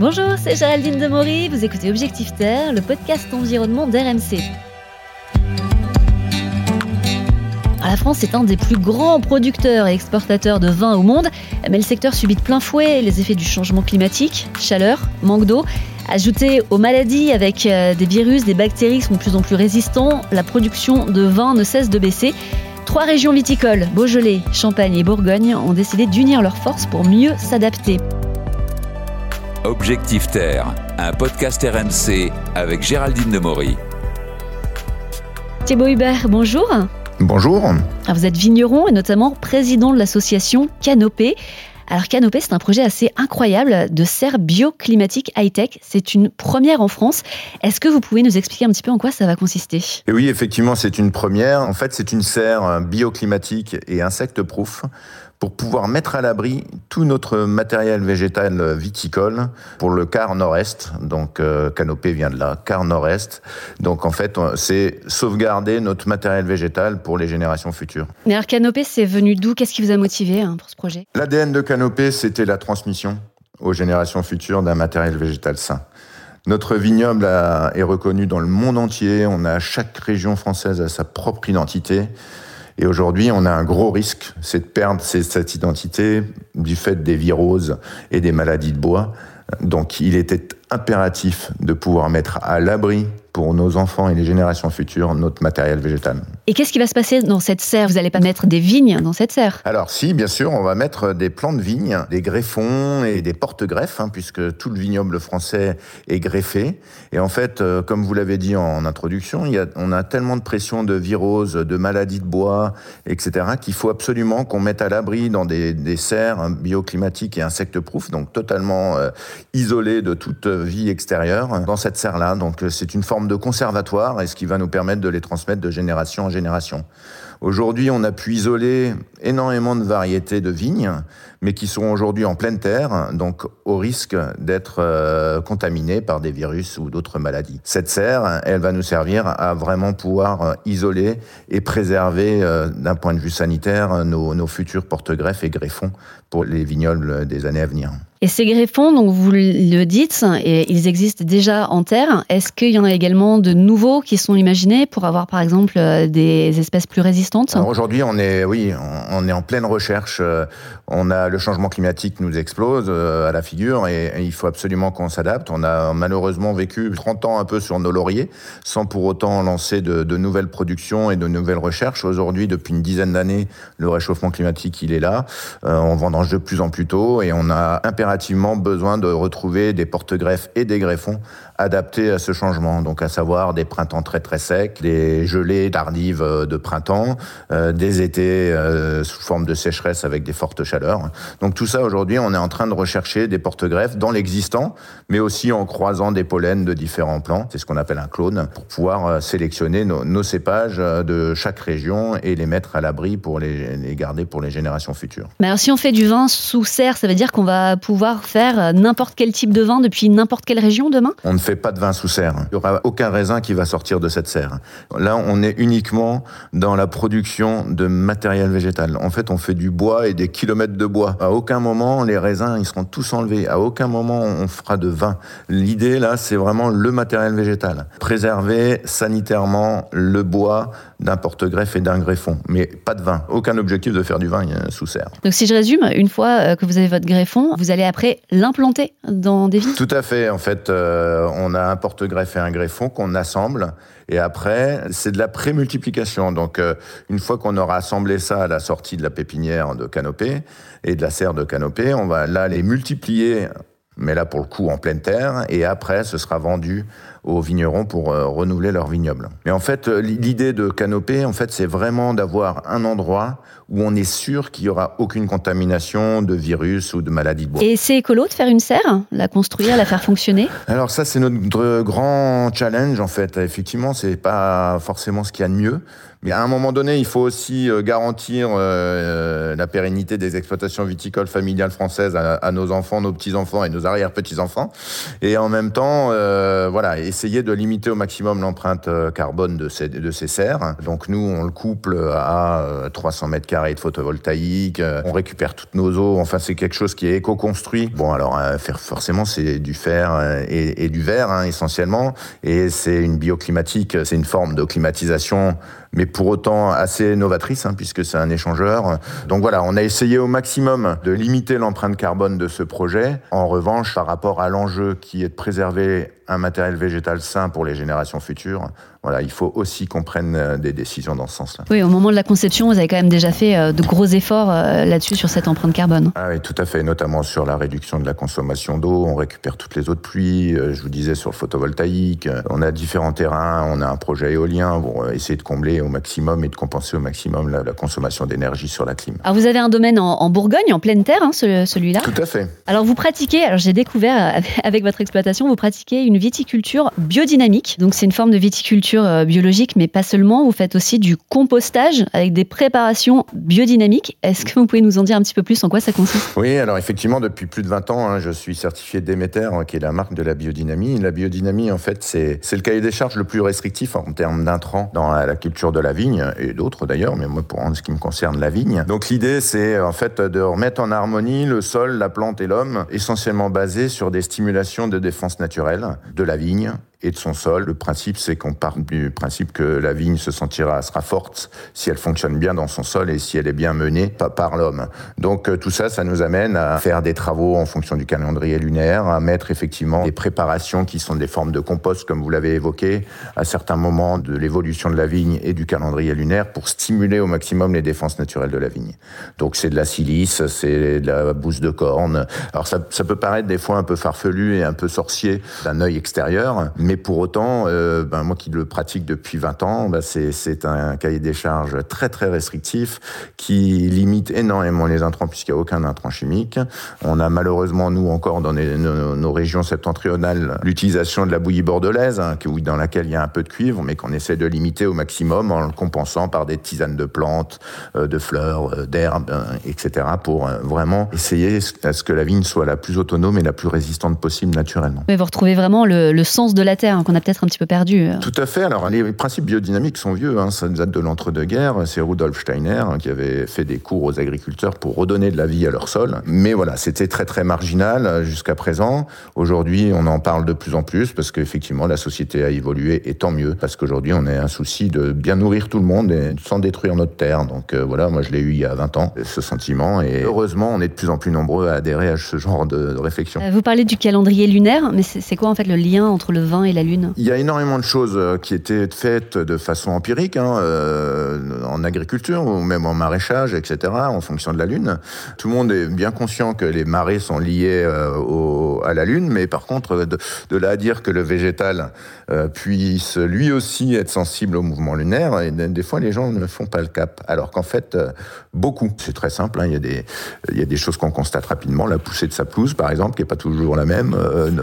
Bonjour, c'est Géraldine Demory, vous écoutez Objectif Terre, le podcast environnement d'RMC. La France est un des plus grands producteurs et exportateurs de vin au monde, mais le secteur subit de plein fouet les effets du changement climatique, chaleur, manque d'eau. Ajouté aux maladies avec euh, des virus, des bactéries qui sont de plus en plus résistants, la production de vin ne cesse de baisser. Trois régions viticoles, Beaujolais, Champagne et Bourgogne, ont décidé d'unir leurs forces pour mieux s'adapter. Objectif Terre, un podcast RMC avec Géraldine Demory. Thibaut Hubert, bonjour. Bonjour. Vous êtes vigneron et notamment président de l'association Canopée. Alors Canopée, c'est un projet assez incroyable de serre bioclimatique high-tech. C'est une première en France. Est-ce que vous pouvez nous expliquer un petit peu en quoi ça va consister? Et Oui, effectivement, c'est une première. En fait, c'est une serre bioclimatique et insecte-proof pour pouvoir mettre à l'abri tout notre matériel végétal viticole pour le quart nord-est. Donc, euh, Canopée vient de là, quart nord-est. Donc, en fait, c'est sauvegarder notre matériel végétal pour les générations futures. Mais alors, Canopée, c'est venu d'où? Qu'est-ce qui vous a motivé hein, pour ce projet? L'ADN de Canopée, c'était la transmission aux générations futures d'un matériel végétal sain. Notre vignoble est reconnu dans le monde entier. On a chaque région française a sa propre identité. Et aujourd'hui, on a un gros risque, c'est de perdre cette identité du fait des viroses et des maladies de bois. Donc il était impératif de pouvoir mettre à l'abri pour nos enfants et les générations futures notre matériel végétal. Et qu'est-ce qui va se passer dans cette serre? Vous n'allez pas mettre des vignes dans cette serre? Alors si, bien sûr, on va mettre des plants de vignes, des greffons et des porte-greffes, hein, puisque tout le vignoble français est greffé. Et en fait, euh, comme vous l'avez dit en introduction, il y a, on a tellement de pression de viroses, de maladies de bois, etc., qu'il faut absolument qu'on mette à l'abri dans des, des, serres bioclimatiques et insectes-proof, donc totalement euh, isolées de toute vie extérieure, dans cette serre-là. Donc euh, c'est une forme de conservatoire et ce qui va nous permettre de les transmettre de génération en génération. Aujourd'hui, on a pu isoler énormément de variétés de vignes, mais qui sont aujourd'hui en pleine terre, donc au risque d'être euh, contaminées par des virus ou d'autres maladies. Cette serre, elle va nous servir à vraiment pouvoir euh, isoler et préserver euh, d'un point de vue sanitaire nos, nos futurs porte-greffes et greffons pour les vignobles des années à venir. Et ces greffons, donc vous le dites, ils existent déjà en terre. Est-ce qu'il y en a également de nouveaux qui sont imaginés pour avoir par exemple des espèces plus résistantes Aujourd'hui, on est, oui, on est en pleine recherche. On a le changement climatique nous explose euh, à la figure et, il faut absolument qu'on s'adapte. On a malheureusement vécu 30 ans un peu sur nos lauriers sans pour autant lancer de, nouvelles productions et de nouvelles recherches. Aujourd'hui, depuis une dizaine d'années, le réchauffement climatique, il est là. Euh, on vendange de plus en plus tôt et on a impérativement besoin de retrouver des porte-greffes et des greffons adaptés à ce changement, donc à savoir des printemps très très secs, des gelées tardives euh, de printemps, euh, des étés euh, sous forme de sécheresse avec des fortes chaleurs. Donc tout ça aujourd'hui, on est en train de rechercher des porte-greffes dans l'existant, mais aussi en croisant des pollens de différents plants. C'est ce qu'on appelle un clone pour pouvoir sélectionner nos, nos, cépages de chaque région et les mettre à l'abri pour les, les, garder pour les générations futures. Mais alors si on fait du vin sous serre, ça veut dire qu'on va pouvoir faire n'importe quel type de vin depuis n'importe quelle région demain? On ne fait pas de vin sous serre. Il n'y aura aucun raisin qui va sortir de cette serre. Là, on est uniquement dans la production de matériel végétal. En fait, on fait du bois et des kilomètres de bois. À aucun moment, les raisins, ils seront tous enlevés. À aucun moment, on fera de vin. L'idée, là, c'est vraiment le matériel végétal. Préserver sanitairement le bois d'un porte-greffe et d'un greffon. Mais pas de vin. Aucun objectif de faire du vin sous serre. Donc, si je résume, une fois euh, que vous avez votre greffon, vous allez après l'implanter dans des vignes? Tout à fait. En fait, euh, on a un porte-greffe et un greffon qu'on assemble. Et après, c'est de la prémultiplication. Donc, euh, une fois qu'on aura assemblé ça à la sortie de la pépinière de canopée et de la serre de canopée, on va là les multiplier mais là pour le coup en pleine terre, et après ce sera vendu aux vignerons pour euh, renouveler leur vignoble. Mais en fait, euh, l'idée de canopée, en fait, c'est vraiment d'avoir un endroit où on est sûr qu'il y aura aucune contamination de virus ou de maladies de bois. Et c'est écolo de faire une serre, la construire, la faire fonctionner? Alors ça, c'est notre grand challenge en fait. Effectivement, c'est pas forcément ce qu'il y a de mieux, mais à un moment donné, il faut aussi euh, garantir euh, la pérennité des exploitations viticoles familiales françaises à, nos enfants, nos petits enfants et nos arrière petits enfants. Et en même temps, euh, voilà essayer de limiter au maximum l'empreinte euh, carbone de ces, de ces serres. Donc nous, on le couple à 300 mètres carrés de photovoltaïque, on récupère toutes nos eaux, enfin c'est quelque chose qui est éco-construit. Bon alors faire forcément c'est du fer et, du verre hein, essentiellement, et c'est une bioclimatique, c'est une forme de climatisation mais pour autant assez novatrice, hein, puisque c'est un échangeur. Donc voilà, on a essayé au maximum de limiter l'empreinte carbone de ce projet. En revanche, par rapport à l'enjeu qui est de préserver un matériel végétal sain pour les générations futures, voilà, il faut aussi qu'on prenne euh, des décisions dans ce sens-là. Oui, au moment de la conception, vous avez quand même déjà fait euh, de gros efforts euh, là-dessus sur cette empreinte carbone. Ah oui, tout à fait, notamment sur la réduction de la consommation d'eau. On récupère toutes les eaux de pluie. Je vous disais sur le photovoltaïque. On a différents terrains. On a un projet éolien pour essayer de combler au maximum et de compenser au maximum la, consommation d'énergie sur la clim. Alors vous avez un domaine en, Bourgogne, en pleine terre, hein, celui-là. Tout à fait. Alors vous pratiquez, alors j'ai découvert avec votre exploitation, vous pratiquez une viticulture biodynamique. Donc c'est une forme de viticulture biologique mais pas seulement. Vous faites aussi du compostage avec des préparations biodynamiques. Est-ce que vous pouvez nous en dire un petit peu plus en quoi ça consiste? Oui, alors effectivement, depuis plus de 20 ans, hein, je suis certifié Déméter, hein, qui est la marque de la biodynamie. La biodynamie, en fait, c'est le cahier des charges le plus restrictif en termes d'intrants dans la, culture de la vigne, et d'autres d'ailleurs, mais moi, pour ce qui me concerne, la vigne. Donc l'idée, c'est en fait de remettre en harmonie le sol, la plante et l'homme, essentiellement basé sur des stimulations de défense naturelle de la vigne, et de son sol. Le principe, c'est qu'on part du principe que la vigne se sentira, sera forte si elle fonctionne bien dans son sol et si elle est bien menée par l'homme. Donc euh, tout ça, ça nous amène à faire des travaux en fonction du calendrier lunaire, à mettre effectivement des préparations qui sont des formes de compost, comme vous l'avez évoqué, à certains moments de l'évolution de la vigne et du calendrier lunaire pour stimuler au maximum les défenses naturelles de la vigne. Donc c'est de la silice, c'est de la bouse de corne. Alors ça, ça peut paraître des fois un peu farfelu et un peu sorcier d'un œil extérieur, pour autant, euh, ben, moi qui le pratique depuis 20 ans, ben, c'est un cahier des charges très très restrictif qui limite énormément les intrants puisqu'il n'y a aucun intrant chimique. On a malheureusement, nous encore, dans nos, régions septentrionales, l'utilisation de la bouillie bordelaise, hein, dans laquelle il y a un peu de cuivre, mais qu'on essaie de limiter au maximum en le compensant par des tisanes de plantes, euh, de fleurs, euh, d'herbes, etc., pour vraiment essayer à ce que la vigne soit la plus autonome et la plus résistante possible naturellement. Mais vous retrouvez vraiment le, le sens de la terre Hein, qu'on a peut-être un petit peu perdu. Euh. Tout à fait. Alors, les principes biodynamiques sont vieux. Hein. Ça date de l'entre-deux-guerres. C'est Rudolf Steiner hein, qui avait fait des cours aux agriculteurs pour redonner de la vie à leur sol. Mais voilà, c'était très, très marginal euh, jusqu'à présent. Aujourd'hui, on en parle de plus en plus parce qu'effectivement, la société a évolué et tant mieux. Parce qu'aujourd'hui, on a un souci de bien nourrir tout le monde et sans détruire notre terre. Donc euh, voilà, moi, je l'ai eu il y a 20 ans, ce sentiment. Et heureusement, on est de plus en plus nombreux à adhérer à ce genre de, réflexion. Vous parlez du calendrier lunaire, mais c'est quoi en fait le lien entre le vin et la lune. Il y a énormément de choses euh, qui étaient faites de façon empirique, hein, euh, en agriculture ou même en maraîchage, etc., en fonction de la Lune. Tout le monde est bien conscient que les marées sont liées euh, à la Lune, mais par contre, de, là à dire que le végétal puisse lui aussi être sensible au mouvement lunaire, des fois les gens ne font pas le cap. Alors qu'en fait, beaucoup. C'est très simple, hein, il, y a des, choses qu'on constate rapidement. La poussée de sa pelouse, par exemple, qui n'est pas toujours la même,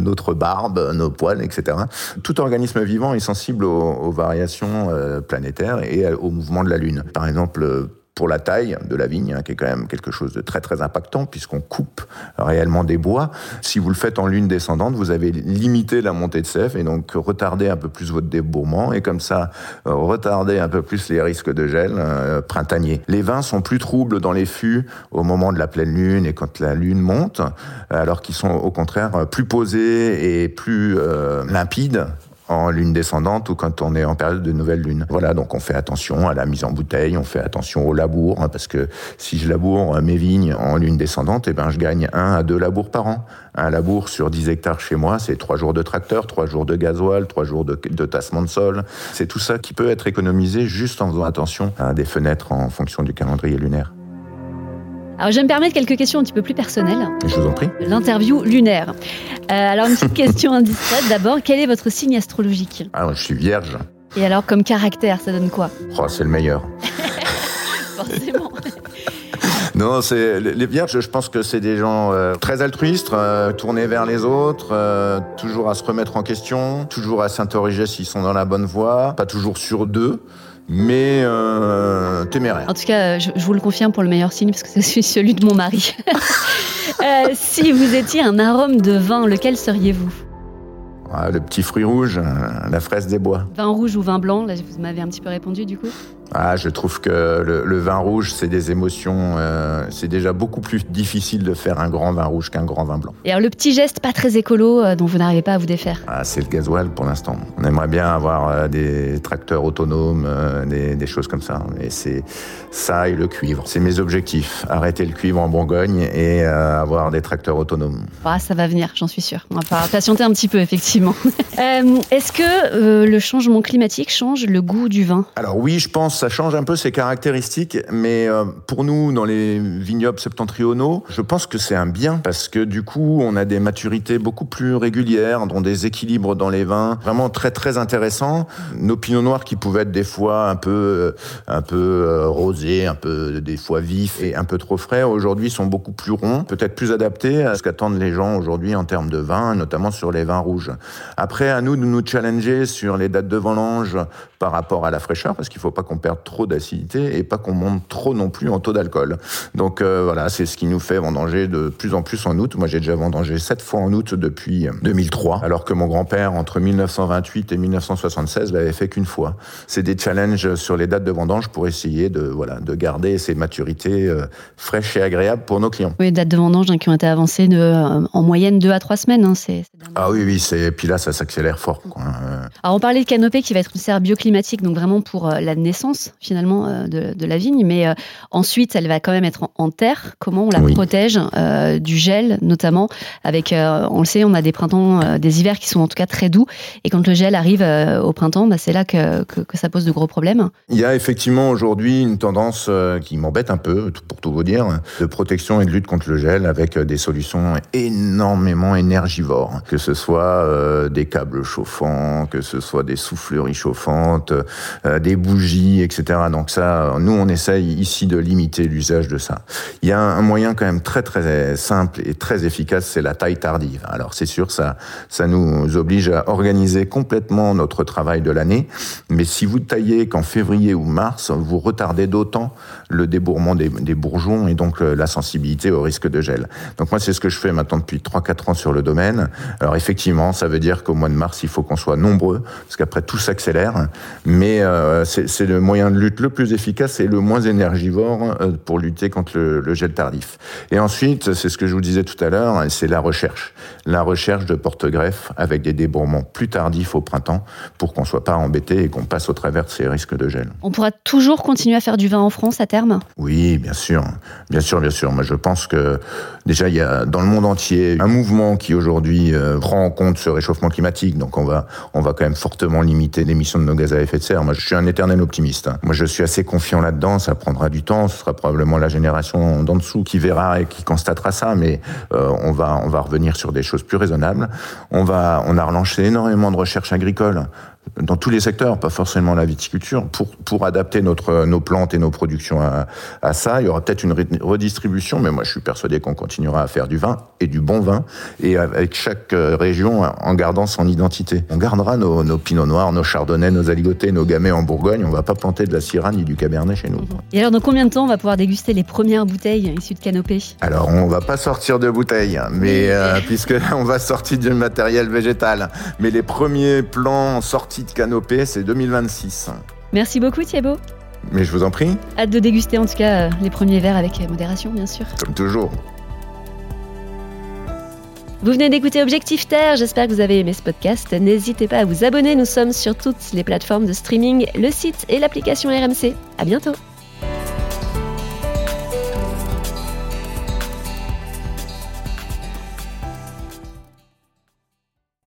notre barbe, nos poils, etc tout organisme vivant est sensible aux, variations euh, planétaires et au mouvement de la Lune. Par exemple, pour la taille de la vigne, hein, qui est quand même quelque chose de très très impactant, puisqu'on coupe réellement des bois. Si vous le faites en lune descendante, vous avez limité la montée de sève et donc retardé un peu plus votre débourrement et comme ça euh, retardé un peu plus les risques de gel euh, printanier. Les vins sont plus troubles dans les fûts au moment de la pleine lune et quand la lune monte, alors qu'ils sont au contraire plus posés et plus euh, limpides en lune descendante ou quand on est en période de nouvelle lune. Voilà, donc on fait attention à la mise en bouteille, on fait attention au labour, hein, parce que si je laboure mes vignes en lune descendante, eh ben, je gagne un à deux labours par an. Un labour sur 10 hectares chez moi, c'est trois jours de tracteur, trois jours de gasoil, trois jours de, de tassement de sol. C'est tout ça qui peut être économisé juste en faisant attention à des fenêtres en fonction du calendrier lunaire. Alors, je vais me permettre quelques questions un petit peu plus personnelles. Je vous en prie. L'interview lunaire. Euh, alors, une petite question indiscrète d'abord. Quel est votre signe astrologique? Alors, je suis vierge. Et alors, comme caractère, ça donne quoi? Oh, C'est le meilleur. Forcément. Non, c'est les vierges. Je pense que c'est des gens euh, très altruistes, euh, tournés vers les autres, toujours à se remettre en question, toujours à s'interroger s'ils sont dans la bonne voie, pas toujours sur d'eux mais euh, téméraire. En tout cas, je, vous le confirme pour le meilleur signe, parce que c'est celui de mon mari. euh, si vous étiez un arôme de vin, lequel seriez-vous? Ah, le petit fruit rouge, euh, la fraise des bois. Vin rouge ou vin blanc? Là, vous m'avez un petit peu répondu du coup. Ah, je trouve que le, vin rouge, c'est des émotions. Euh, c'est déjà beaucoup plus difficile de faire un grand vin rouge qu'un grand vin blanc. Et alors, le petit geste pas très écolo euh, dont vous n'arrivez pas à vous défaire? Ah, C'est le gasoil pour l'instant. On aimerait bien avoir euh, des tracteurs autonomes, des, choses comme ça. Et c'est ça et le cuivre. C'est mes objectifs. Arrêter le cuivre en Bourgogne et avoir des tracteurs autonomes. Ah, ça va venir, j'en suis sûr. On va patienter un petit peu, effectivement. Est-ce que le changement climatique change le goût du vin? Alors oui, je pense ça change un peu ses caractéristiques, mais euh, pour nous, dans les vignobles septentrionaux, je pense que c'est un bien parce que du coup, on a des maturités beaucoup plus régulières, dont des équilibres dans les vins vraiment très très intéressants. Nos pinots noirs qui pouvaient être des fois un peu euh, un peu euh, rosés, un peu des fois vifs et un peu trop frais, aujourd'hui sont beaucoup plus ronds, peut-être plus adaptés à ce qu'attendent les gens aujourd'hui en termes de vin, notamment sur les vins rouges. Après, à nous de nous challenger sur les dates de vendange par rapport à la fraîcheur, parce qu'il faut pas qu'on perde trop d'acidité et pas qu'on monte trop non plus en taux d'alcool. Donc euh, voilà, c'est ce qui nous fait vendanger de plus en plus en août. Moi, j'ai déjà vendangé sept fois en août depuis 2003, alors que mon grand-père, entre 1928 et 1976, l'avait fait qu'une fois. C'est des challenges sur les dates de vendange pour essayer de, voilà, de garder ces maturités euh, fraîches et agréables pour nos clients. Oui, dates de vendange hein, qui ont été avancées de, euh, en moyenne deux à trois semaines. Hein, ah oui, oui, et puis là, ça s'accélère fort. Quoi. Alors on parlait de canopée qui va être une serre bioclimatique, donc vraiment pour la naissance finalement euh, de, la vigne, mais euh, ensuite elle va quand même être en, terre. Comment on la protège euh, du gel, notamment avec, on le sait, on a des printemps, des hivers qui sont en tout cas très doux, et quand le gel arrive au printemps, bah, c'est là que, que, ça pose de gros problèmes. Il y a effectivement aujourd'hui une tendance qui m'embête un peu, pour tout vous dire, de protection et de lutte contre le gel avec des solutions énormément énergivores, que ce soit des câbles chauffants, que ce soit des souffleries chauffantes, des bougies, etc. Donc ça, nous, on essaye ici de limiter l'usage de ça. Il y a un moyen quand même très très simple et très efficace, c'est la taille tardive. Alors c'est sûr, ça, ça nous oblige à organiser complètement notre travail de l'année. Mais si vous taillez qu'en février ou mars, vous retardez d'autant le débourrement des, des, bourgeons et donc euh, la sensibilité au risque de gel. Donc moi, c'est ce que je fais maintenant depuis 3-4 ans sur le domaine. Alors effectivement, ça veut dire qu'au mois de mars, il faut qu'on soit nombreux, parce qu'après tout s'accélère. Mais euh, c'est le moyen de lutte le plus efficace et le moins énergivore euh, pour lutter contre le, gel tardif. Et ensuite, c'est ce que je vous disais tout à l'heure, c'est la recherche. La recherche de porte-greffe avec des débourrements plus tardifs au printemps pour qu'on soit pas embêté et qu'on passe au travers de ces risques de gel. On pourra toujours continuer à faire du vin en France à terme? Oui, bien sûr. Bien sûr, bien sûr. Moi, je pense que déjà, il y a dans le monde entier un mouvement qui aujourd'hui euh, prend en compte ce réchauffement climatique. Donc, on va, on va fortement limiter l'émission de nos gaz à effet de serre. Moi, je suis un éternel optimiste. Hein. Moi, je suis assez confiant là-dedans. Ça prendra du temps. Ce sera probablement la génération d'en dessous qui verra et qui constatera ça. Mais euh, on va, on va revenir sur des choses plus raisonnables. On va, on a relancé énormément de recherche agricole dans tous les secteurs, pas forcément la viticulture, pour, pour adapter notre, nos plantes et nos productions à, à ça. Il y aura peut-être une redistribution, mais moi je suis persuadé qu'on continuera à faire du vin et du bon vin, et avec chaque euh, région en gardant son identité. On gardera nos, nos pinots noirs, nos chardonnays, nos aligotés, nos gamay en Bourgogne, on va pas planter de la syrah ni du cabernet chez nous. Et alors dans combien de temps on va pouvoir déguster les premières bouteilles issues de canopée? Alors on va pas sortir de bouteilles, mais euh, puisque on va sortir du matériel végétal, mais les premiers plans sortis de canopée, c'est 2026. Merci beaucoup Thibaut. Mais je vous en prie. Hâte de déguster en tout cas euh, les premiers verres avec modération, bien sûr. Comme toujours. Vous venez d'écouter Objectif Terre, j'espère que vous avez aimé ce podcast. N'hésitez pas à vous abonner, nous sommes sur toutes les plateformes de streaming, le site et l'application RMC. À bientôt.